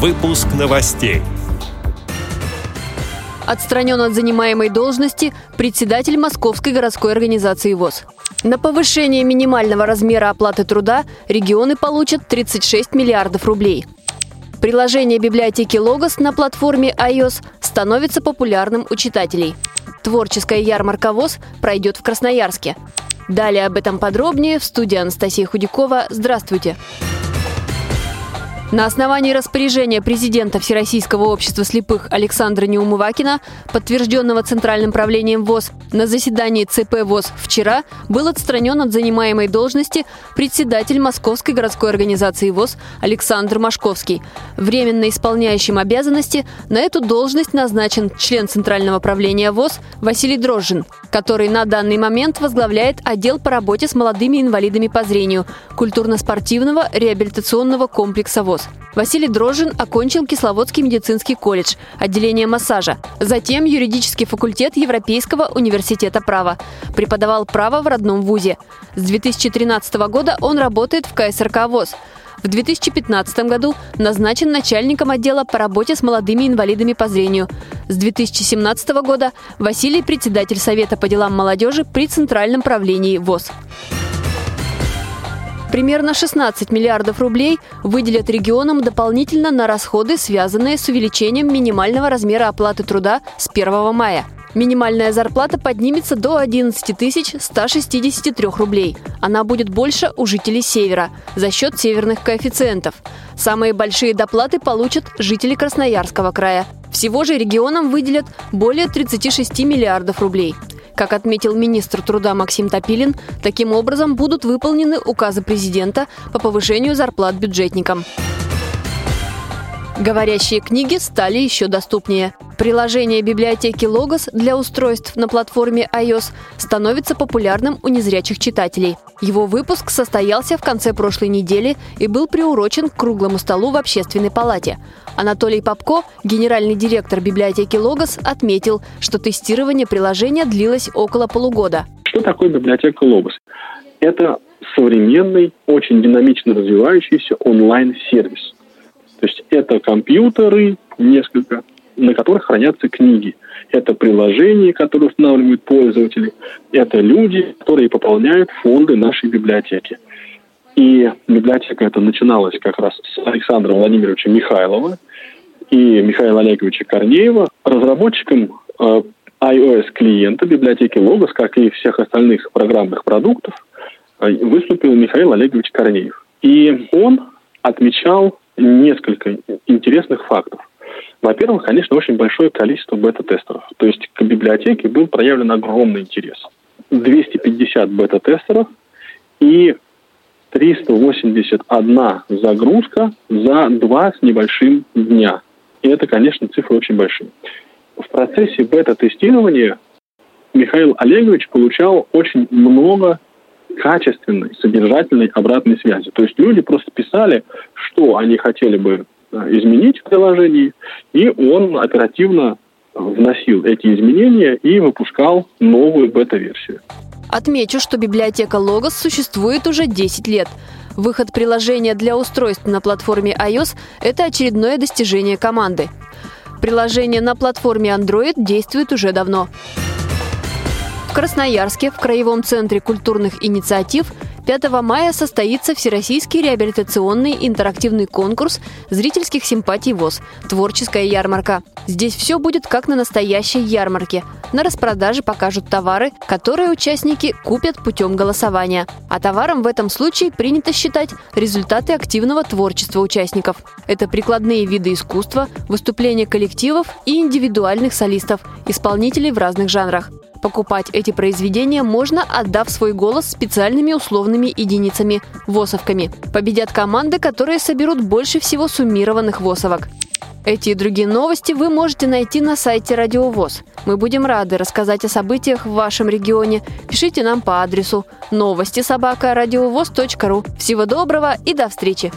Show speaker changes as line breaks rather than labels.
Выпуск новостей.
Отстранен от занимаемой должности председатель Московской городской организации ВОЗ. На повышение минимального размера оплаты труда регионы получат 36 миллиардов рублей. Приложение библиотеки «Логос» на платформе iOS становится популярным у читателей. Творческая ярмарка ВОЗ пройдет в Красноярске. Далее об этом подробнее в студии Анастасия Худякова. Здравствуйте! Здравствуйте! На основании распоряжения президента Всероссийского общества слепых Александра Неумывакина, подтвержденного Центральным правлением ВОЗ, на заседании ЦП ВОЗ вчера был отстранен от занимаемой должности председатель Московской городской организации ВОЗ Александр Машковский. Временно исполняющим обязанности на эту должность назначен член Центрального правления ВОЗ Василий Дрожжин, который на данный момент возглавляет отдел по работе с молодыми инвалидами по зрению культурно-спортивного реабилитационного комплекса ВОЗ. Василий Дрожжин окончил Кисловодский медицинский колледж, отделение массажа, затем юридический факультет Европейского университета права. Преподавал право в родном вузе. С 2013 года он работает в КСРК ВОЗ. В 2015 году назначен начальником отдела по работе с молодыми инвалидами по зрению. С 2017 года Василий – председатель Совета по делам молодежи при Центральном правлении ВОЗ. Примерно 16 миллиардов рублей выделят регионам дополнительно на расходы, связанные с увеличением минимального размера оплаты труда с 1 мая. Минимальная зарплата поднимется до 11 163 рублей. Она будет больше у жителей Севера за счет северных коэффициентов. Самые большие доплаты получат жители Красноярского края. Всего же регионам выделят более 36 миллиардов рублей. Как отметил министр труда Максим Топилин, таким образом будут выполнены указы президента по повышению зарплат бюджетникам. Говорящие книги стали еще доступнее. Приложение библиотеки Logos для устройств на платформе iOS становится популярным у незрячих читателей. Его выпуск состоялся в конце прошлой недели и был приурочен к круглому столу в общественной палате. Анатолий Попко, генеральный директор библиотеки Logos, отметил, что тестирование приложения длилось около полугода.
Что такое библиотека Logos? Это современный, очень динамично развивающийся онлайн-сервис. То есть это компьютеры, несколько, на которых хранятся книги. Это приложения, которые устанавливают пользователи. Это люди, которые пополняют фонды нашей библиотеки. И библиотека эта начиналась как раз с Александра Владимировича Михайлова и Михаила Олеговича Корнеева, разработчиком э, iOS-клиента библиотеки Logos, как и всех остальных программных продуктов, э, выступил Михаил Олегович Корнеев. И он отмечал несколько интересных фактов. Во-первых, конечно, очень большое количество бета-тестеров. То есть к библиотеке был проявлен огромный интерес. 250 бета-тестеров и 381 загрузка за два с небольшим дня. И это, конечно, цифры очень большие. В процессе бета-тестирования Михаил Олегович получал очень много качественной, содержательной обратной связи. То есть люди просто писали, что они хотели бы э, изменить в приложении, и он оперативно вносил эти изменения и выпускал новую бета-версию.
Отмечу, что библиотека Logos существует уже 10 лет. Выход приложения для устройств на платформе iOS – это очередное достижение команды. Приложение на платформе Android действует уже давно. Красноярске, в Краевом центре культурных инициатив, 5 мая состоится Всероссийский реабилитационный интерактивный конкурс зрительских симпатий ВОЗ «Творческая ярмарка». Здесь все будет как на настоящей ярмарке. На распродаже покажут товары, которые участники купят путем голосования. А товаром в этом случае принято считать результаты активного творчества участников. Это прикладные виды искусства, выступления коллективов и индивидуальных солистов, исполнителей в разных жанрах. Покупать эти произведения можно, отдав свой голос специальными условными единицами – ВОСовками. Победят команды, которые соберут больше всего суммированных ВОСовок. Эти и другие новости вы можете найти на сайте Радио ВОЗ. Мы будем рады рассказать о событиях в вашем регионе. Пишите нам по адресу новости собака ру. Всего доброго и до встречи!